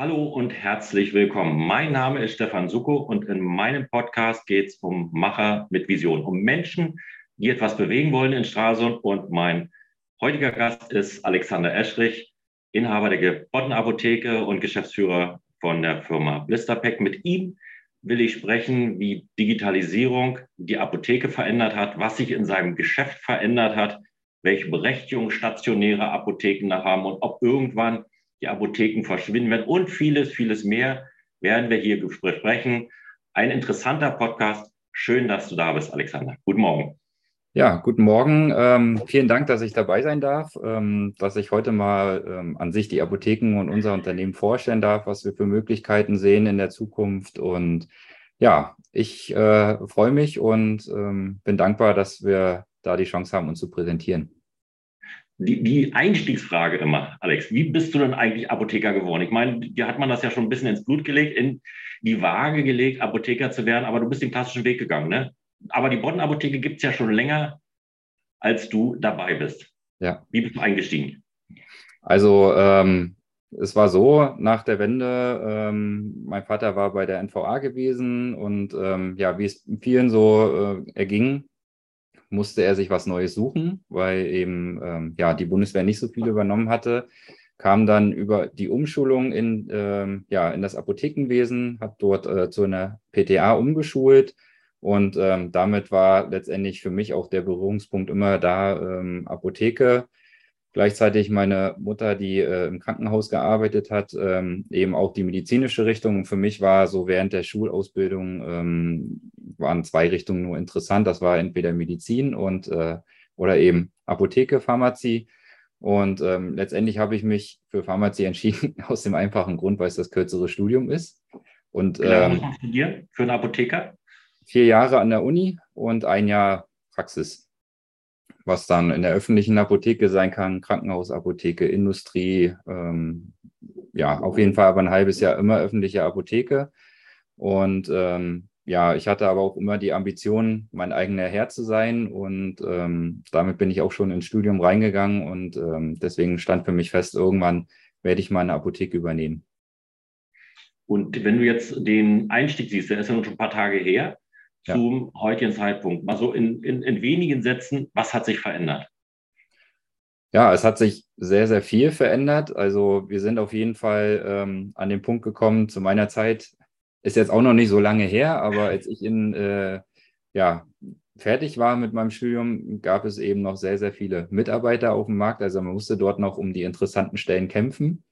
Hallo und herzlich willkommen. Mein Name ist Stefan Suko und in meinem Podcast geht es um Macher mit Vision, um Menschen, die etwas bewegen wollen in Stralsund. Und mein heutiger Gast ist Alexander Eschrich, Inhaber der Gebottenapotheke und Geschäftsführer von der Firma Blisterpack. Mit ihm will ich sprechen, wie Digitalisierung die Apotheke verändert hat, was sich in seinem Geschäft verändert hat, welche Berechtigung stationäre Apotheken da haben und ob irgendwann die Apotheken verschwinden werden und vieles, vieles mehr werden wir hier besprechen. Ein interessanter Podcast. Schön, dass du da bist, Alexander. Guten Morgen. Ja, guten Morgen. Ähm, vielen Dank, dass ich dabei sein darf, ähm, dass ich heute mal ähm, an sich die Apotheken und unser Unternehmen vorstellen darf, was wir für Möglichkeiten sehen in der Zukunft. Und ja, ich äh, freue mich und ähm, bin dankbar, dass wir da die Chance haben, uns zu präsentieren die, die Einstiegsfrage immer, Alex, wie bist du denn eigentlich Apotheker geworden? Ich meine, dir hat man das ja schon ein bisschen ins Blut gelegt, in die Waage gelegt, Apotheker zu werden, aber du bist den klassischen Weg gegangen, ne? Aber die Bodden-Apotheke gibt es ja schon länger, als du dabei bist. Ja. Wie bist du eingestiegen? Also, ähm, es war so, nach der Wende, ähm, mein Vater war bei der NVA gewesen und ähm, ja, wie es vielen so äh, erging, musste er sich was Neues suchen, weil eben ähm, ja, die Bundeswehr nicht so viel übernommen hatte. Kam dann über die Umschulung in, ähm, ja, in das Apothekenwesen, hat dort äh, zu einer PTA umgeschult. Und ähm, damit war letztendlich für mich auch der Berührungspunkt immer da, ähm, Apotheke Gleichzeitig meine Mutter, die äh, im Krankenhaus gearbeitet hat, ähm, eben auch die medizinische Richtung. Und für mich war so während der Schulausbildung ähm, waren zwei Richtungen nur interessant. Das war entweder Medizin und äh, oder eben Apotheke, Pharmazie. Und ähm, letztendlich habe ich mich für Pharmazie entschieden, aus dem einfachen Grund, weil es das kürzere Studium ist. Und genau, studieren für einen Apotheker? Vier Jahre an der Uni und ein Jahr Praxis was dann in der öffentlichen Apotheke sein kann, Krankenhausapotheke, Industrie, ähm, ja, auf jeden Fall aber ein halbes Jahr immer öffentliche Apotheke. Und ähm, ja, ich hatte aber auch immer die Ambition, mein eigener Herr zu sein. Und ähm, damit bin ich auch schon ins Studium reingegangen. Und ähm, deswegen stand für mich fest, irgendwann werde ich meine Apotheke übernehmen. Und wenn du jetzt den Einstieg siehst, der ist ja noch schon ein paar Tage her, ja. zum heutigen Zeitpunkt? Mal so in, in, in wenigen Sätzen, was hat sich verändert? Ja, es hat sich sehr, sehr viel verändert. Also wir sind auf jeden Fall ähm, an den Punkt gekommen, zu meiner Zeit, ist jetzt auch noch nicht so lange her, aber als ich in, äh, ja, fertig war mit meinem Studium, gab es eben noch sehr, sehr viele Mitarbeiter auf dem Markt. Also man musste dort noch um die interessanten Stellen kämpfen.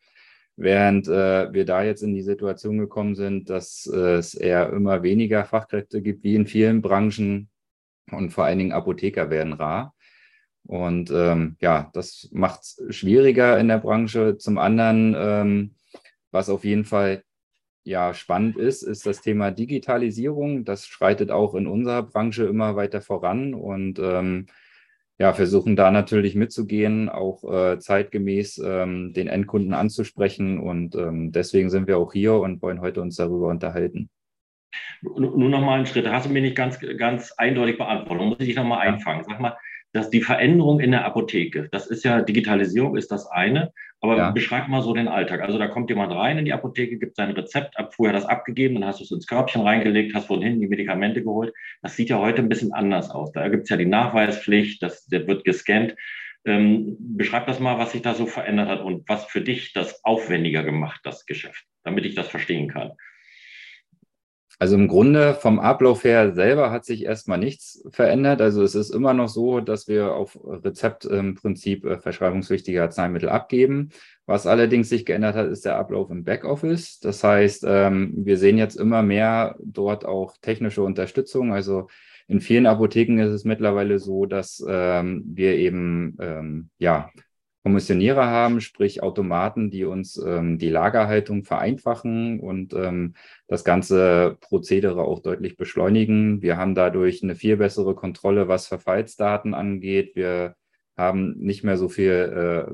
Während äh, wir da jetzt in die Situation gekommen sind, dass äh, es eher immer weniger Fachkräfte gibt, wie in vielen Branchen und vor allen Dingen Apotheker werden rar. Und ähm, ja, das macht es schwieriger in der Branche. Zum anderen, ähm, was auf jeden Fall ja spannend ist, ist das Thema Digitalisierung. Das schreitet auch in unserer Branche immer weiter voran und ähm, ja, versuchen da natürlich mitzugehen, auch äh, zeitgemäß ähm, den Endkunden anzusprechen. Und ähm, deswegen sind wir auch hier und wollen heute uns darüber unterhalten. Nur noch mal einen Schritt. Da hast du mir nicht ganz, ganz eindeutig beantwortet. Muss ich dich noch mal ja. einfangen. Sag mal, dass die Veränderung in der Apotheke, das ist ja Digitalisierung ist das eine, aber ja. beschreib mal so den Alltag. Also da kommt jemand rein in die Apotheke, gibt sein Rezept ab, vorher das abgegeben, dann hast du es ins Körbchen reingelegt, hast von hinten die Medikamente geholt. Das sieht ja heute ein bisschen anders aus. Da gibt es ja die Nachweispflicht, das, der wird gescannt. Ähm, beschreib das mal, was sich da so verändert hat und was für dich das aufwendiger gemacht, das Geschäft, damit ich das verstehen kann. Also im Grunde vom Ablauf her selber hat sich erstmal nichts verändert. Also es ist immer noch so, dass wir auf Rezept im Prinzip äh, verschreibungspflichtige Arzneimittel abgeben. Was allerdings sich geändert hat, ist der Ablauf im Backoffice. Das heißt, ähm, wir sehen jetzt immer mehr dort auch technische Unterstützung. Also in vielen Apotheken ist es mittlerweile so, dass ähm, wir eben ähm, ja Kommissionierer haben, sprich Automaten, die uns ähm, die Lagerhaltung vereinfachen und ähm, das ganze Prozedere auch deutlich beschleunigen. Wir haben dadurch eine viel bessere Kontrolle, was Verfallsdaten angeht. Wir haben nicht mehr so viel äh,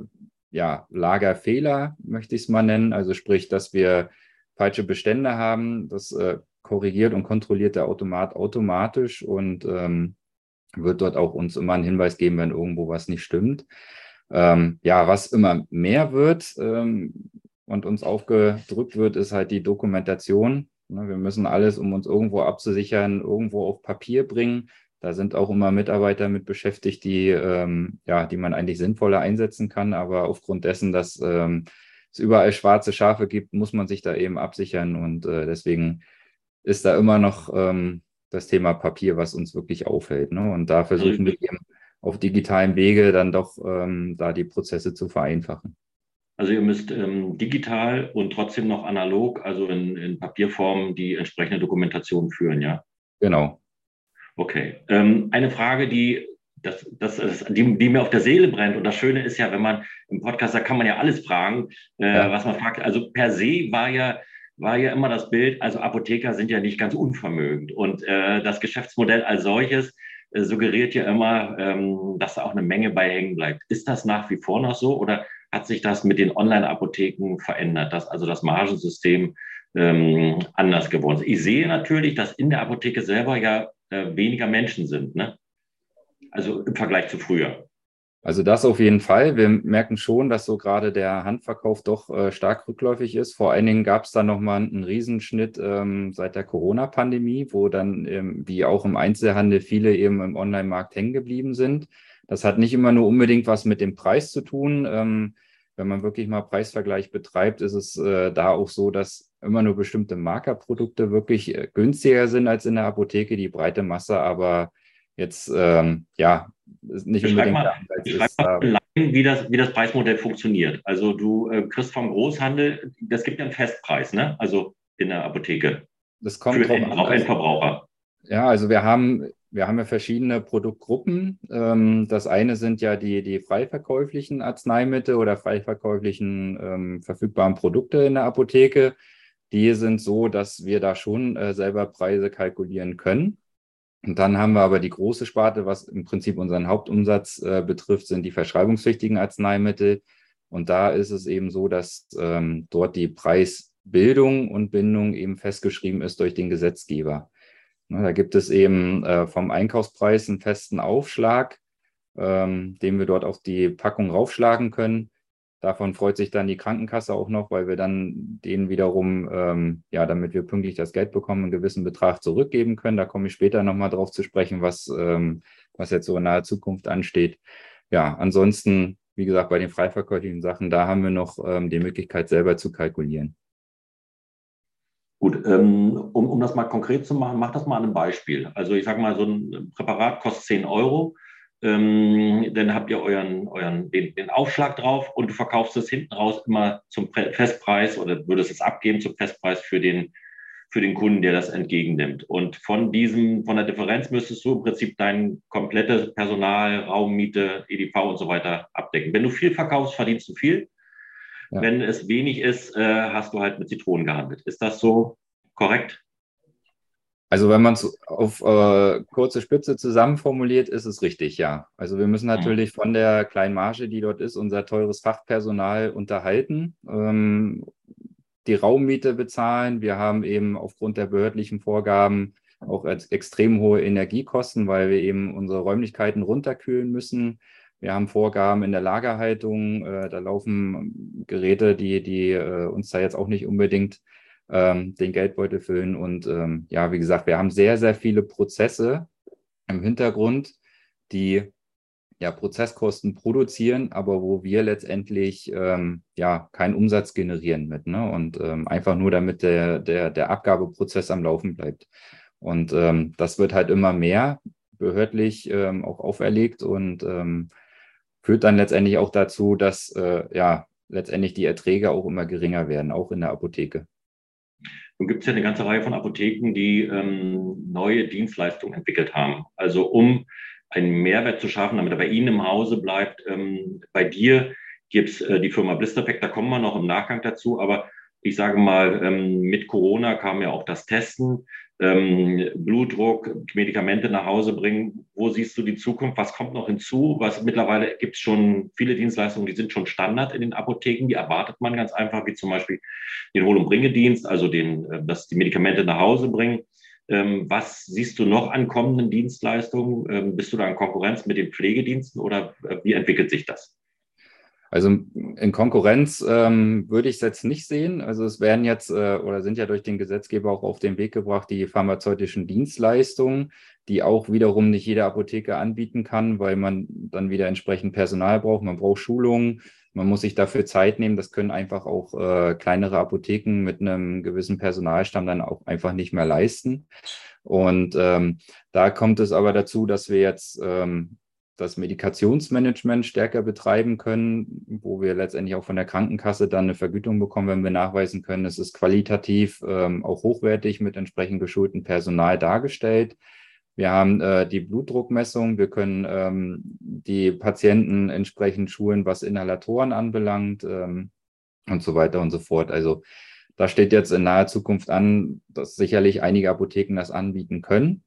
ja, Lagerfehler, möchte ich es mal nennen. Also sprich, dass wir falsche Bestände haben. Das äh, korrigiert und kontrolliert der Automat automatisch und ähm, wird dort auch uns immer einen Hinweis geben, wenn irgendwo was nicht stimmt. Ähm, ja, was immer mehr wird, ähm, und uns aufgedrückt wird, ist halt die Dokumentation. Ne, wir müssen alles, um uns irgendwo abzusichern, irgendwo auf Papier bringen. Da sind auch immer Mitarbeiter mit beschäftigt, die, ähm, ja, die man eigentlich sinnvoller einsetzen kann. Aber aufgrund dessen, dass ähm, es überall schwarze Schafe gibt, muss man sich da eben absichern. Und äh, deswegen ist da immer noch ähm, das Thema Papier, was uns wirklich aufhält. Ne? Und da versuchen wir eben auf digitalen Wege dann doch ähm, da die Prozesse zu vereinfachen. Also ihr müsst ähm, digital und trotzdem noch analog, also in, in Papierform, die entsprechende Dokumentation führen, ja? Genau. Okay. Ähm, eine Frage, die, das, das ist, die, die, mir auf der Seele brennt. Und das Schöne ist ja, wenn man im Podcast, da kann man ja alles fragen, äh, ja. was man fragt. Also per se war ja, war ja immer das Bild, also Apotheker sind ja nicht ganz unvermögend. Und äh, das Geschäftsmodell als solches äh, suggeriert ja immer, ähm, dass da auch eine Menge bei hängen bleibt. Ist das nach wie vor noch so oder hat sich das mit den Online-Apotheken verändert, dass also das Margensystem ähm, anders geworden ist? Ich sehe natürlich, dass in der Apotheke selber ja äh, weniger Menschen sind. Ne? Also im Vergleich zu früher. Also das auf jeden Fall. Wir merken schon, dass so gerade der Handverkauf doch äh, stark rückläufig ist. Vor allen Dingen gab es da nochmal einen Riesenschnitt ähm, seit der Corona-Pandemie, wo dann, ähm, wie auch im Einzelhandel, viele eben im Online-Markt hängen geblieben sind. Das hat nicht immer nur unbedingt was mit dem Preis zu tun. Ähm, wenn man wirklich mal Preisvergleich betreibt, ist es äh, da auch so, dass immer nur bestimmte Markerprodukte wirklich äh, günstiger sind als in der Apotheke, die breite Masse aber jetzt ähm, ja nicht unbedingt mal, ist. Mal wie, das, wie das Preismodell funktioniert. Also du äh, kriegst vom Großhandel, das gibt ja einen Festpreis, ne? Also in der Apotheke. Das kommt für den, auch Endverbraucher. Ja, also wir haben wir haben ja verschiedene Produktgruppen. Ähm, das eine sind ja die, die frei verkäuflichen Arzneimittel oder frei verkäuflichen ähm, verfügbaren Produkte in der Apotheke. Die sind so, dass wir da schon äh, selber Preise kalkulieren können. Und dann haben wir aber die große Sparte, was im Prinzip unseren Hauptumsatz äh, betrifft, sind die verschreibungspflichtigen Arzneimittel. Und da ist es eben so, dass ähm, dort die Preisbildung und Bindung eben festgeschrieben ist durch den Gesetzgeber. Ne, da gibt es eben äh, vom Einkaufspreis einen festen Aufschlag, ähm, den wir dort auf die Packung raufschlagen können. Davon freut sich dann die Krankenkasse auch noch, weil wir dann denen wiederum, ähm, ja, damit wir pünktlich das Geld bekommen, einen gewissen Betrag zurückgeben können. Da komme ich später nochmal drauf zu sprechen, was, ähm, was jetzt so in naher Zukunft ansteht. Ja, ansonsten, wie gesagt, bei den freiverkäuflichen Sachen, da haben wir noch ähm, die Möglichkeit, selber zu kalkulieren. Gut, ähm, um, um das mal konkret zu machen, mach das mal an einem Beispiel. Also ich sage mal, so ein Präparat kostet 10 Euro. Ähm, dann habt ihr euren, euren den, den, Aufschlag drauf und du verkaufst es hinten raus immer zum Festpreis oder würdest es abgeben zum Festpreis für den, für den Kunden, der das entgegennimmt. Und von diesem, von der Differenz müsstest du im Prinzip dein komplettes Personal, Raummiete, EDV und so weiter abdecken. Wenn du viel verkaufst, verdienst du viel. Ja. Wenn es wenig ist, äh, hast du halt mit Zitronen gehandelt. Ist das so korrekt? Also wenn man es auf äh, kurze Spitze zusammenformuliert, ist es richtig, ja. Also wir müssen mhm. natürlich von der kleinen Marge, die dort ist, unser teures Fachpersonal unterhalten, ähm, die Raummiete bezahlen. Wir haben eben aufgrund der behördlichen Vorgaben auch extrem hohe Energiekosten, weil wir eben unsere Räumlichkeiten runterkühlen müssen. Wir haben Vorgaben in der Lagerhaltung. Äh, da laufen Geräte, die, die äh, uns da jetzt auch nicht unbedingt ähm, den Geldbeutel füllen. Und ähm, ja, wie gesagt, wir haben sehr, sehr viele Prozesse im Hintergrund, die ja, Prozesskosten produzieren, aber wo wir letztendlich ähm, ja keinen Umsatz generieren mit. Ne? Und ähm, einfach nur damit der, der, der Abgabeprozess am Laufen bleibt. Und ähm, das wird halt immer mehr behördlich ähm, auch auferlegt und ähm, führt dann letztendlich auch dazu, dass äh, ja letztendlich die Erträge auch immer geringer werden, auch in der Apotheke. Nun gibt es ja eine ganze Reihe von Apotheken, die ähm, neue Dienstleistungen entwickelt haben. Also um einen Mehrwert zu schaffen, damit er bei Ihnen im Hause bleibt. Ähm, bei dir gibt es äh, die Firma Blisterpack, da kommen wir noch im Nachgang dazu, aber ich sage mal, ähm, mit Corona kam ja auch das Testen ähm, Blutdruck, Medikamente nach Hause bringen. Wo siehst du die Zukunft? Was kommt noch hinzu? Was mittlerweile gibt es schon viele Dienstleistungen, die sind schon Standard in den Apotheken. Die erwartet man ganz einfach, wie zum Beispiel den Hol- und Bringedienst, also den, äh, dass die Medikamente nach Hause bringen. Ähm, was siehst du noch an kommenden Dienstleistungen? Ähm, bist du da in Konkurrenz mit den Pflegediensten oder äh, wie entwickelt sich das? Also in Konkurrenz ähm, würde ich es jetzt nicht sehen. Also es werden jetzt äh, oder sind ja durch den Gesetzgeber auch auf den Weg gebracht, die pharmazeutischen Dienstleistungen, die auch wiederum nicht jede Apotheke anbieten kann, weil man dann wieder entsprechend Personal braucht. Man braucht Schulungen, man muss sich dafür Zeit nehmen. Das können einfach auch äh, kleinere Apotheken mit einem gewissen Personalstamm dann auch einfach nicht mehr leisten. Und ähm, da kommt es aber dazu, dass wir jetzt ähm, das Medikationsmanagement stärker betreiben können, wo wir letztendlich auch von der Krankenkasse dann eine Vergütung bekommen, wenn wir nachweisen können, es ist qualitativ ähm, auch hochwertig mit entsprechend geschultem Personal dargestellt. Wir haben äh, die Blutdruckmessung, wir können ähm, die Patienten entsprechend schulen, was Inhalatoren anbelangt ähm, und so weiter und so fort. Also da steht jetzt in naher Zukunft an, dass sicherlich einige Apotheken das anbieten können.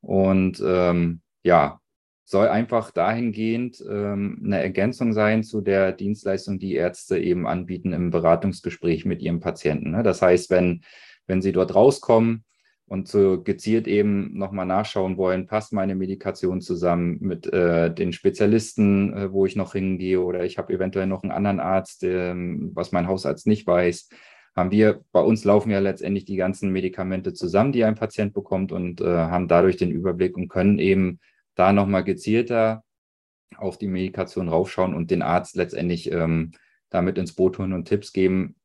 Und ähm, ja, soll einfach dahingehend ähm, eine Ergänzung sein zu der Dienstleistung, die Ärzte eben anbieten im Beratungsgespräch mit ihrem Patienten. Ne? Das heißt, wenn, wenn sie dort rauskommen, und so gezielt eben nochmal nachschauen wollen, passt meine Medikation zusammen mit äh, den Spezialisten, äh, wo ich noch hingehe oder ich habe eventuell noch einen anderen Arzt, äh, was mein Hausarzt nicht weiß. Haben wir, bei uns laufen ja letztendlich die ganzen Medikamente zusammen, die ein Patient bekommt und äh, haben dadurch den Überblick und können eben da nochmal gezielter auf die Medikation raufschauen und den Arzt letztendlich ähm, damit ins Boot holen und Tipps geben,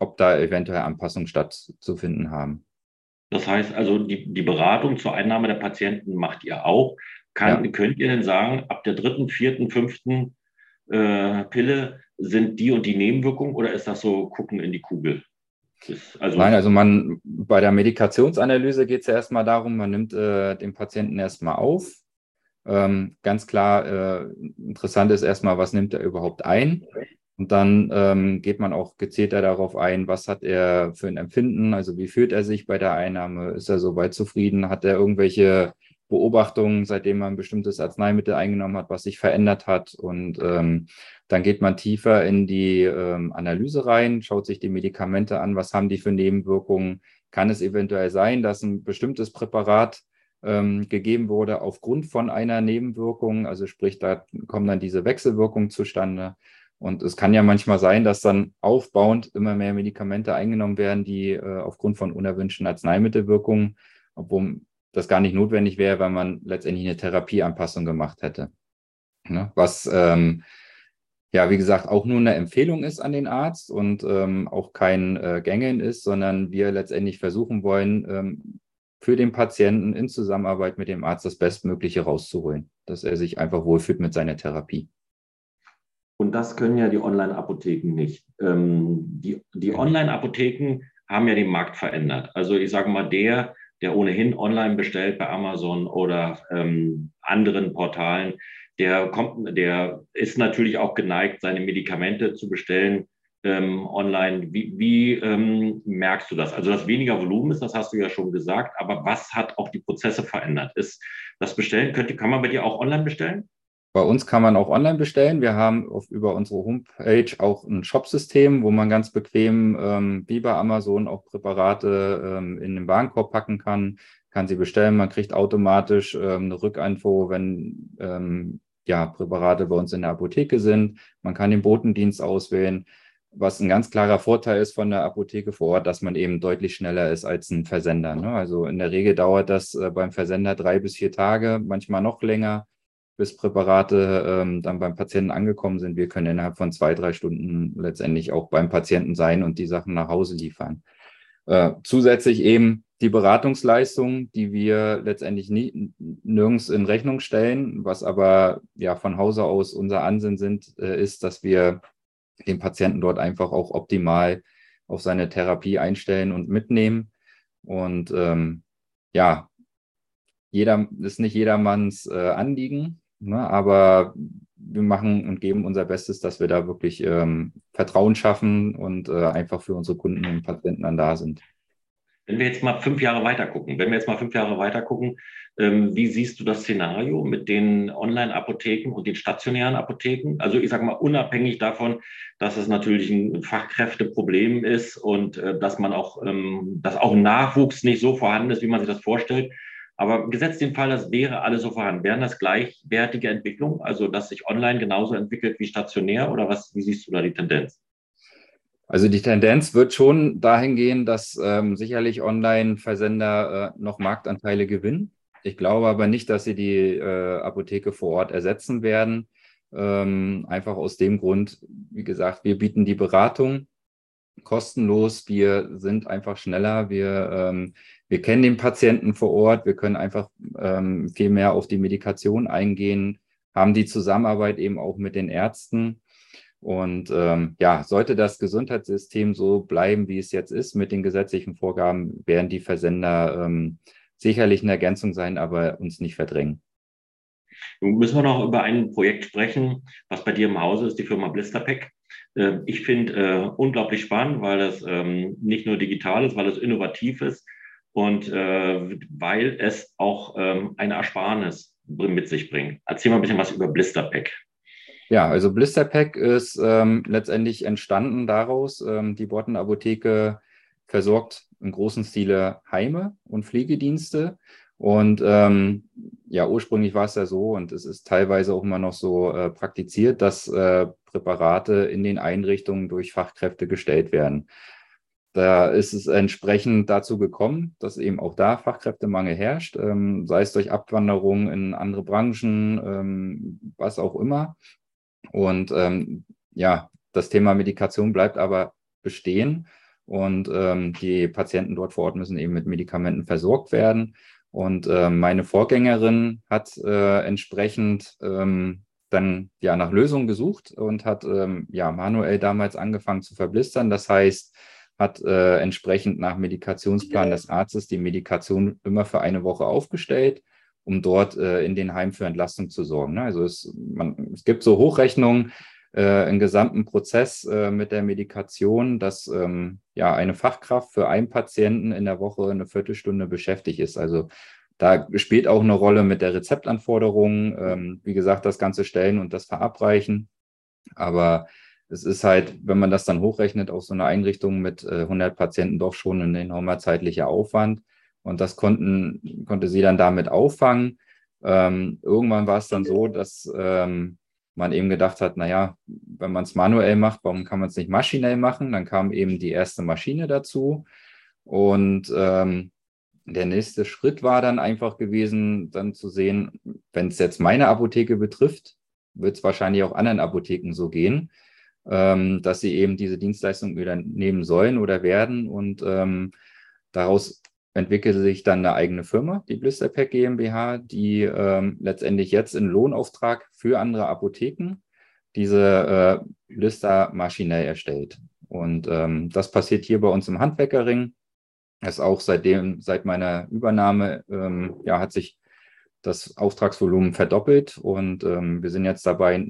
ob da eventuell Anpassungen stattzufinden haben. Das heißt also, die, die Beratung zur Einnahme der Patienten macht ihr auch. Kann, ja. Könnt ihr denn sagen, ab der dritten, vierten, fünften äh, Pille sind die und die Nebenwirkungen oder ist das so gucken in die Kugel? Also Nein, also man bei der Medikationsanalyse geht es ja erstmal darum, man nimmt äh, den Patienten erstmal auf. Ähm, ganz klar, äh, interessant ist erstmal, was nimmt er überhaupt ein? Und dann ähm, geht man auch gezielter darauf ein, was hat er für ein Empfinden, also wie fühlt er sich bei der Einnahme, ist er soweit zufrieden, hat er irgendwelche Beobachtungen, seitdem man ein bestimmtes Arzneimittel eingenommen hat, was sich verändert hat. Und ähm, dann geht man tiefer in die ähm, Analyse rein, schaut sich die Medikamente an, was haben die für Nebenwirkungen. Kann es eventuell sein, dass ein bestimmtes Präparat ähm, gegeben wurde aufgrund von einer Nebenwirkung? Also sprich, da kommen dann diese Wechselwirkungen zustande. Und es kann ja manchmal sein, dass dann aufbauend immer mehr Medikamente eingenommen werden, die äh, aufgrund von unerwünschten Arzneimittelwirkungen, obwohl das gar nicht notwendig wäre, weil man letztendlich eine Therapieanpassung gemacht hätte. Ne? Was ähm, ja, wie gesagt, auch nur eine Empfehlung ist an den Arzt und ähm, auch kein äh, Gängeln ist, sondern wir letztendlich versuchen wollen, ähm, für den Patienten in Zusammenarbeit mit dem Arzt das Bestmögliche rauszuholen, dass er sich einfach wohlfühlt mit seiner Therapie. Und das können ja die Online-Apotheken nicht. Ähm, die die Online-Apotheken haben ja den Markt verändert. Also ich sage mal, der, der ohnehin online bestellt bei Amazon oder ähm, anderen Portalen, der kommt, der ist natürlich auch geneigt, seine Medikamente zu bestellen ähm, online. Wie, wie ähm, merkst du das? Also, dass weniger Volumen ist, das hast du ja schon gesagt, aber was hat auch die Prozesse verändert? Ist das Bestellen, könnte, kann man bei dir auch online bestellen? Bei uns kann man auch online bestellen. Wir haben auf, über unsere Homepage auch ein Shopsystem, wo man ganz bequem ähm, wie bei Amazon auch Präparate ähm, in den Warenkorb packen kann, kann sie bestellen. Man kriegt automatisch ähm, eine Rückinfo, wenn ähm, ja, Präparate bei uns in der Apotheke sind. Man kann den Botendienst auswählen, was ein ganz klarer Vorteil ist von der Apotheke vor Ort, dass man eben deutlich schneller ist als ein Versender. Ne? Also in der Regel dauert das äh, beim Versender drei bis vier Tage, manchmal noch länger bis Präparate ähm, dann beim Patienten angekommen sind. Wir können innerhalb von zwei, drei Stunden letztendlich auch beim Patienten sein und die Sachen nach Hause liefern. Äh, zusätzlich eben die Beratungsleistung, die wir letztendlich nie, nirgends in Rechnung stellen, was aber ja von Hause aus unser Ansinn sind, äh, ist, dass wir den Patienten dort einfach auch optimal auf seine Therapie einstellen und mitnehmen. Und ähm, ja, jeder ist nicht jedermanns äh, Anliegen, Ne? Aber wir machen und geben unser Bestes, dass wir da wirklich ähm, Vertrauen schaffen und äh, einfach für unsere Kunden und Patienten dann da sind. Wenn wir jetzt mal fünf Jahre weiter gucken, wenn wir jetzt mal fünf Jahre weiter gucken, ähm, wie siehst du das Szenario mit den Online-Apotheken und den stationären Apotheken? Also ich sage mal, unabhängig davon, dass es natürlich ein Fachkräfteproblem ist und äh, dass man auch, ähm, dass auch Nachwuchs nicht so vorhanden ist, wie man sich das vorstellt. Aber gesetzt den Fall, das wäre alles so vorhanden. Wären das gleichwertige Entwicklungen, also dass sich online genauso entwickelt wie stationär oder was, wie siehst du da die Tendenz? Also die Tendenz wird schon dahin gehen, dass ähm, sicherlich Online-Versender äh, noch Marktanteile gewinnen. Ich glaube aber nicht, dass sie die äh, Apotheke vor Ort ersetzen werden. Ähm, einfach aus dem Grund, wie gesagt, wir bieten die Beratung kostenlos. Wir sind einfach schneller. Wir, ähm, wir kennen den Patienten vor Ort. Wir können einfach ähm, viel mehr auf die Medikation eingehen, haben die Zusammenarbeit eben auch mit den Ärzten. Und ähm, ja, sollte das Gesundheitssystem so bleiben, wie es jetzt ist, mit den gesetzlichen Vorgaben, werden die Versender ähm, sicherlich eine Ergänzung sein, aber uns nicht verdrängen. Nun müssen wir noch über ein Projekt sprechen, was bei dir im Hause ist, die Firma Blisterpack. Ähm, ich finde äh, unglaublich spannend, weil das ähm, nicht nur digital ist, weil es innovativ ist und äh, weil es auch ähm, eine Ersparnis mit sich bringt. Erzähl mal ein bisschen was über Blisterpack. Ja, also Blisterpack ist ähm, letztendlich entstanden daraus. Ähm, die Botten Apotheke versorgt im großen Stile Heime und Pflegedienste. Und ähm, ja, ursprünglich war es ja so und es ist teilweise auch immer noch so äh, praktiziert, dass äh, Präparate in den Einrichtungen durch Fachkräfte gestellt werden. Da ist es entsprechend dazu gekommen, dass eben auch da Fachkräftemangel herrscht, ähm, sei es durch Abwanderung in andere Branchen, ähm, was auch immer. Und ähm, ja, das Thema Medikation bleibt aber bestehen und ähm, die Patienten dort vor Ort müssen eben mit Medikamenten versorgt werden. Und äh, meine Vorgängerin hat äh, entsprechend ähm, dann ja nach Lösungen gesucht und hat ähm, ja manuell damals angefangen zu verblistern. Das heißt, hat äh, entsprechend nach Medikationsplan des Arztes die Medikation immer für eine Woche aufgestellt, um dort äh, in den Heim für Entlastung zu sorgen. Ne? Also es, man, es gibt so Hochrechnungen, äh, im gesamten Prozess äh, mit der Medikation, dass ähm, ja eine Fachkraft für einen Patienten in der Woche eine Viertelstunde beschäftigt ist. Also da spielt auch eine Rolle mit der Rezeptanforderung, ähm, wie gesagt, das ganze Stellen und das Verabreichen. Aber es ist halt, wenn man das dann hochrechnet, auf so eine Einrichtung mit äh, 100 Patienten doch schon ein enormer zeitlicher Aufwand. Und das konnten, konnte sie dann damit auffangen. Ähm, irgendwann war es dann so, dass ähm, man eben gedacht hat, naja, wenn man es manuell macht, warum kann man es nicht maschinell machen? Dann kam eben die erste Maschine dazu. Und ähm, der nächste Schritt war dann einfach gewesen, dann zu sehen, wenn es jetzt meine Apotheke betrifft, wird es wahrscheinlich auch anderen Apotheken so gehen, ähm, dass sie eben diese Dienstleistung wieder nehmen sollen oder werden. Und ähm, daraus entwickelte sich dann eine eigene Firma, die Blisterpack GmbH, die ähm, letztendlich jetzt in Lohnauftrag für andere Apotheken diese äh, Blister maschinell erstellt. Und ähm, das passiert hier bei uns im Handwerkerring. Ist auch seitdem, seit meiner Übernahme, ähm, ja, hat sich das Auftragsvolumen verdoppelt und ähm, wir sind jetzt dabei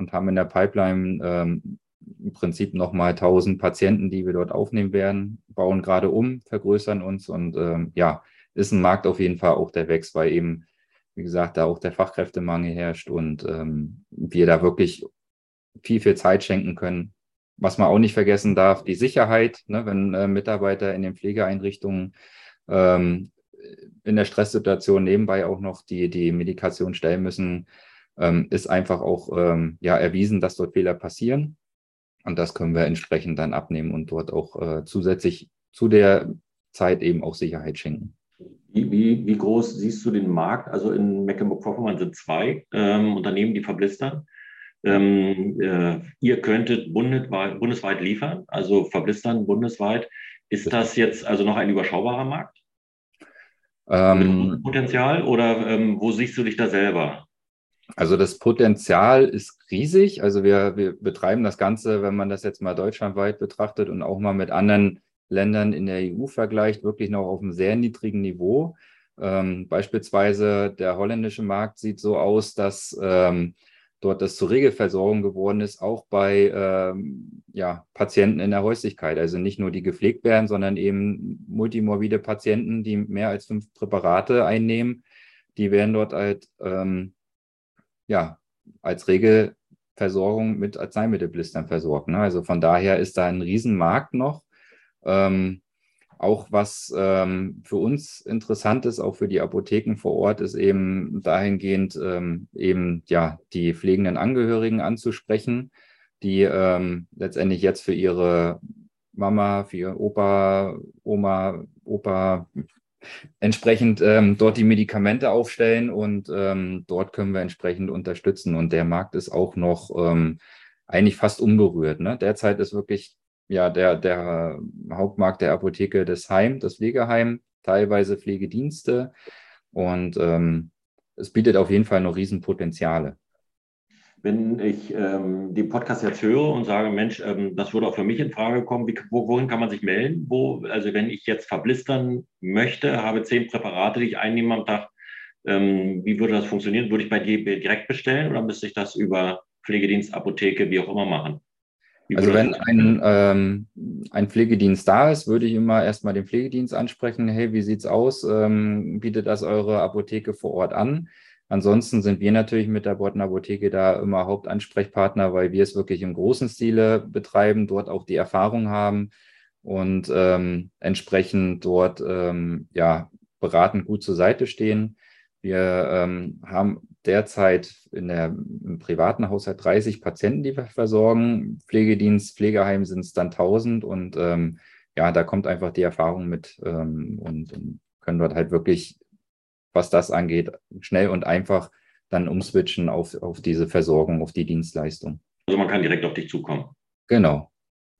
und haben in der Pipeline ähm, im Prinzip nochmal 1000 Patienten, die wir dort aufnehmen werden, bauen gerade um, vergrößern uns und ähm, ja, ist ein Markt auf jeden Fall auch, der wächst, weil eben, wie gesagt, da auch der Fachkräftemangel herrscht und ähm, wir da wirklich viel, viel Zeit schenken können. Was man auch nicht vergessen darf, die Sicherheit, ne, wenn äh, Mitarbeiter in den Pflegeeinrichtungen ähm, in der Stresssituation nebenbei auch noch die, die Medikation stellen müssen, ähm, ist einfach auch ähm, ja, erwiesen, dass dort Fehler passieren. Und das können wir entsprechend dann abnehmen und dort auch äh, zusätzlich zu der Zeit eben auch Sicherheit schenken. Wie, wie, wie groß siehst du den Markt? Also in Mecklenburg-Vorpommern sind zwei ähm, Unternehmen, die verblistern. Ähm, äh, ihr könntet bundesweit, bundesweit liefern, also verblistern bundesweit. Ist das jetzt also noch ein überschaubarer Markt? Ähm, Potenzial oder ähm, wo siehst du dich da selber? Also das Potenzial ist riesig. Also wir, wir betreiben das Ganze, wenn man das jetzt mal deutschlandweit betrachtet und auch mal mit anderen Ländern in der EU vergleicht, wirklich noch auf einem sehr niedrigen Niveau. Ähm, beispielsweise der holländische Markt sieht so aus, dass ähm, dort das zur Regelversorgung geworden ist, auch bei ähm, ja, Patienten in der Häuslichkeit. Also nicht nur die gepflegt werden, sondern eben multimorbide Patienten, die mehr als fünf Präparate einnehmen. Die werden dort halt ähm, ja, als Regelversorgung mit Arzneimittelblistern versorgt. Ne? Also von daher ist da ein Riesenmarkt noch. Ähm, auch was ähm, für uns interessant ist, auch für die Apotheken vor Ort, ist eben dahingehend ähm, eben ja die pflegenden Angehörigen anzusprechen, die ähm, letztendlich jetzt für ihre Mama, für ihr Opa, Oma, Opa entsprechend ähm, dort die Medikamente aufstellen und ähm, dort können wir entsprechend unterstützen. Und der Markt ist auch noch ähm, eigentlich fast unberührt. Ne? Derzeit ist wirklich ja, der, der Hauptmarkt der Apotheke des Heim, das Pflegeheim, teilweise Pflegedienste. Und ähm, es bietet auf jeden Fall noch Riesenpotenziale. Wenn ich ähm, den Podcast jetzt höre und sage, Mensch, ähm, das würde auch für mich in Frage kommen, wie, wo, wohin kann man sich melden? Wo, also wenn ich jetzt verblistern möchte, habe zehn Präparate, die ich einnehme am Tag, ähm, wie würde das funktionieren? Würde ich bei dir direkt bestellen oder müsste ich das über Pflegedienst, Apotheke, wie auch immer machen? Also wenn ein, ähm, ein Pflegedienst da ist, würde ich immer erstmal den Pflegedienst ansprechen. Hey, wie sieht's aus? Ähm, bietet das eure Apotheke vor Ort an? Ansonsten sind wir natürlich mit der Botten Apotheke da immer Hauptansprechpartner, weil wir es wirklich im großen Stile betreiben, dort auch die Erfahrung haben und ähm, entsprechend dort ähm, ja beratend gut zur Seite stehen. Wir ähm, haben derzeit in der, im privaten Haushalt 30 Patienten, die wir versorgen. Pflegedienst, Pflegeheim sind es dann 1000 und ähm, ja, da kommt einfach die Erfahrung mit ähm, und, und, können dort halt wirklich, was das angeht, schnell und einfach dann umswitchen auf, auf diese Versorgung, auf die Dienstleistung. Also man kann direkt auf dich zukommen. Genau.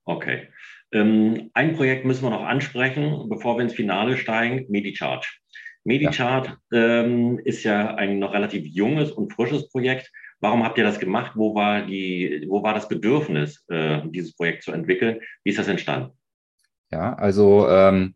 Okay. Ähm, ein Projekt müssen wir noch ansprechen, bevor wir ins Finale steigen, MediCharge. MediChart ja. ähm, ist ja ein noch relativ junges und frisches Projekt. Warum habt ihr das gemacht? Wo war, die, wo war das Bedürfnis, äh, dieses Projekt zu entwickeln? Wie ist das entstanden? Ja, also ähm,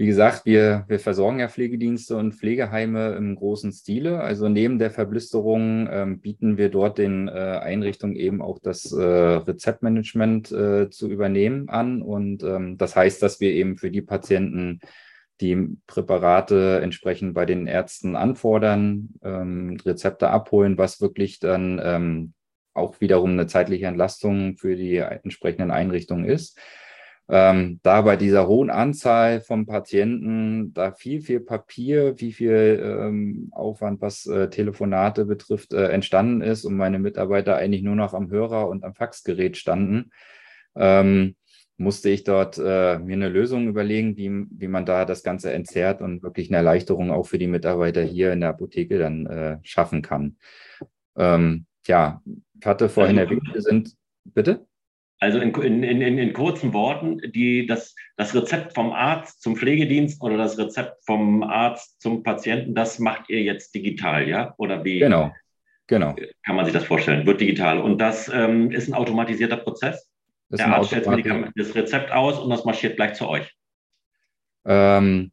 wie gesagt, wir, wir versorgen ja Pflegedienste und Pflegeheime im großen Stile. Also neben der Verblisterung ähm, bieten wir dort den äh, Einrichtungen eben auch das äh, Rezeptmanagement äh, zu übernehmen an. Und ähm, das heißt, dass wir eben für die Patienten die Präparate entsprechend bei den Ärzten anfordern, ähm, Rezepte abholen, was wirklich dann ähm, auch wiederum eine zeitliche Entlastung für die entsprechenden Einrichtungen ist. Ähm, da bei dieser hohen Anzahl von Patienten, da viel, viel Papier, wie viel ähm, Aufwand, was äh, Telefonate betrifft, äh, entstanden ist und meine Mitarbeiter eigentlich nur noch am Hörer und am Faxgerät standen, ähm, musste ich dort äh, mir eine Lösung überlegen, wie, wie man da das Ganze entzerrt und wirklich eine Erleichterung auch für die Mitarbeiter hier in der Apotheke dann äh, schaffen kann. Ähm, ja, ich hatte vorhin also, erwähnt, wir sind, bitte? Also in, in, in, in kurzen Worten, die, das, das Rezept vom Arzt zum Pflegedienst oder das Rezept vom Arzt zum Patienten, das macht ihr jetzt digital, ja? Oder wie? Genau, genau. Kann man sich das vorstellen, wird digital. Und das ähm, ist ein automatisierter Prozess? Das der Arzt stellt das Rezept aus und das marschiert gleich zu euch. Ähm,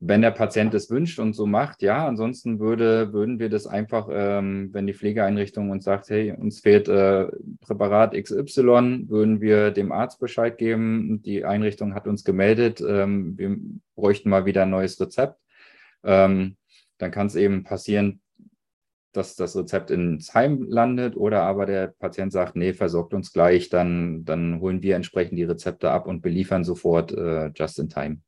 wenn der Patient es wünscht und so macht, ja. Ansonsten würde, würden wir das einfach, ähm, wenn die Pflegeeinrichtung uns sagt, hey, uns fehlt äh, Präparat XY, würden wir dem Arzt Bescheid geben. Die Einrichtung hat uns gemeldet, ähm, wir bräuchten mal wieder ein neues Rezept. Ähm, dann kann es eben passieren, dass das Rezept ins Heim landet oder aber der Patient sagt, nee, versorgt uns gleich, dann, dann holen wir entsprechend die Rezepte ab und beliefern sofort äh, just in time.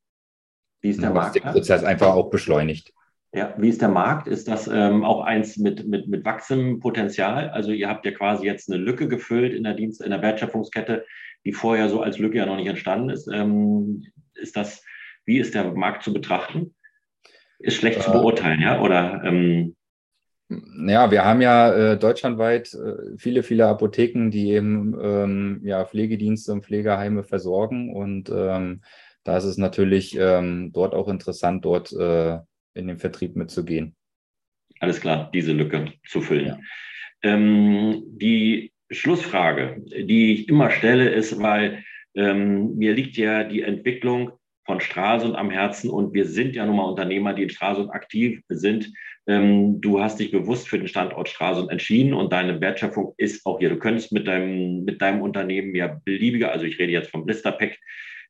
Wie ist der Markt? Der Prozess einfach auch beschleunigt. Ja, wie ist der Markt? Ist das ähm, auch eins mit, mit, mit wachsendem Potenzial? Also ihr habt ja quasi jetzt eine Lücke gefüllt in der Dienst, in der Wertschöpfungskette, die vorher so als Lücke ja noch nicht entstanden ist. Ähm, ist das, wie ist der Markt zu betrachten? Ist schlecht äh, zu beurteilen, ja? Oder ähm, ja, wir haben ja äh, deutschlandweit äh, viele, viele Apotheken, die eben ähm, ja, Pflegedienste und Pflegeheime versorgen. Und ähm, da ist es natürlich ähm, dort auch interessant, dort äh, in den Vertrieb mitzugehen. Alles klar, diese Lücke zu füllen. Ja. Ähm, die Schlussfrage, die ich immer stelle, ist, weil ähm, mir liegt ja die Entwicklung von Stralsund am Herzen und wir sind ja nun mal Unternehmer, die in Stralsund aktiv sind. Ähm, du hast dich bewusst für den Standort Stralsund entschieden und deine Wertschöpfung ist auch hier. Du könntest mit deinem, mit deinem Unternehmen ja beliebiger, also ich rede jetzt vom Blisterpack,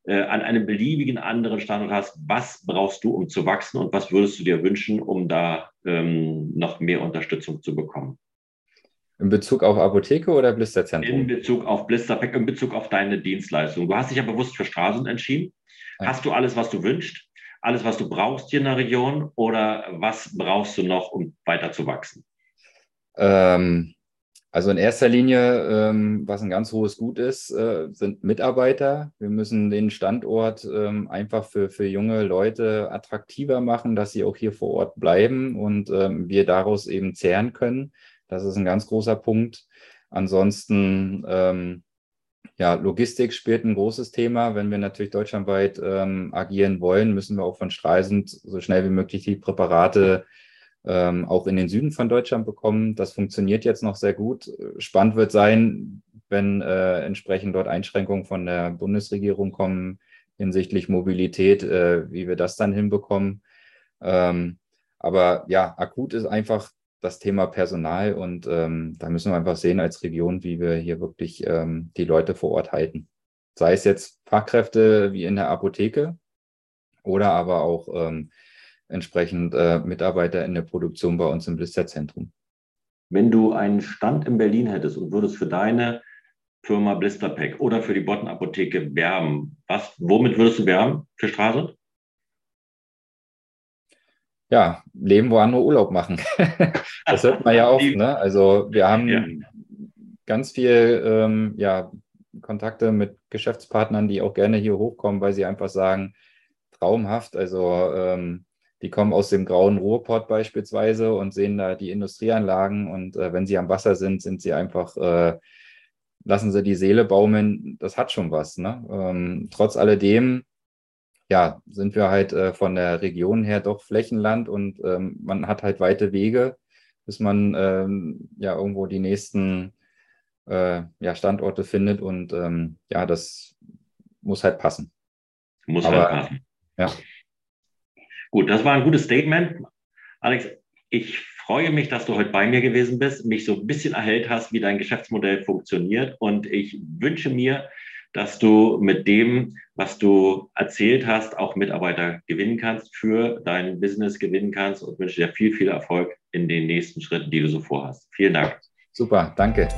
äh, an einem beliebigen anderen Standort hast. Was brauchst du, um zu wachsen und was würdest du dir wünschen, um da ähm, noch mehr Unterstützung zu bekommen? In Bezug auf Apotheke oder Blisterzentrum? In Bezug auf Blisterpack, in Bezug auf deine Dienstleistung. Du hast dich ja bewusst für Straßen entschieden. Ja. Hast du alles, was du wünschst? Alles, was du brauchst hier in der Region? Oder was brauchst du noch, um weiter zu wachsen? Ähm, also in erster Linie, ähm, was ein ganz hohes Gut ist, äh, sind Mitarbeiter. Wir müssen den Standort ähm, einfach für, für junge Leute attraktiver machen, dass sie auch hier vor Ort bleiben und ähm, wir daraus eben zehren können. Das ist ein ganz großer Punkt. Ansonsten, ähm, ja, Logistik spielt ein großes Thema. Wenn wir natürlich deutschlandweit ähm, agieren wollen, müssen wir auch von Streisend so schnell wie möglich die Präparate ähm, auch in den Süden von Deutschland bekommen. Das funktioniert jetzt noch sehr gut. Spannend wird sein, wenn äh, entsprechend dort Einschränkungen von der Bundesregierung kommen hinsichtlich Mobilität, äh, wie wir das dann hinbekommen. Ähm, aber ja, akut ist einfach das Thema Personal und ähm, da müssen wir einfach sehen als Region, wie wir hier wirklich ähm, die Leute vor Ort halten. Sei es jetzt Fachkräfte wie in der Apotheke oder aber auch ähm, entsprechend äh, Mitarbeiter in der Produktion bei uns im Blisterzentrum. Wenn du einen Stand in Berlin hättest und würdest für deine Firma Blisterpack oder für die Botten-Apotheke werben, was, womit würdest du werben für Straße? Ja, leben, wo andere Urlaub machen. das hört man ja oft. Ne? Also wir haben ja. ganz viel ähm, ja, Kontakte mit Geschäftspartnern, die auch gerne hier hochkommen, weil sie einfach sagen, traumhaft. Also ähm, die kommen aus dem grauen Ruhrport beispielsweise und sehen da die Industrieanlagen und äh, wenn sie am Wasser sind, sind sie einfach, äh, lassen sie die Seele baumeln. Das hat schon was. Ne? Ähm, trotz alledem, ja, sind wir halt äh, von der Region her doch Flächenland und ähm, man hat halt weite Wege, bis man ähm, ja irgendwo die nächsten äh, ja, Standorte findet und ähm, ja, das muss halt passen. Muss halt Aber, halt passen. Ja. Gut, das war ein gutes Statement. Alex, ich freue mich, dass du heute bei mir gewesen bist, mich so ein bisschen erhellt hast, wie dein Geschäftsmodell funktioniert. Und ich wünsche mir, dass du mit dem, was du erzählt hast, auch Mitarbeiter gewinnen kannst, für dein Business gewinnen kannst und wünsche dir viel, viel Erfolg in den nächsten Schritten, die du so vorhast. Vielen Dank. Super, danke.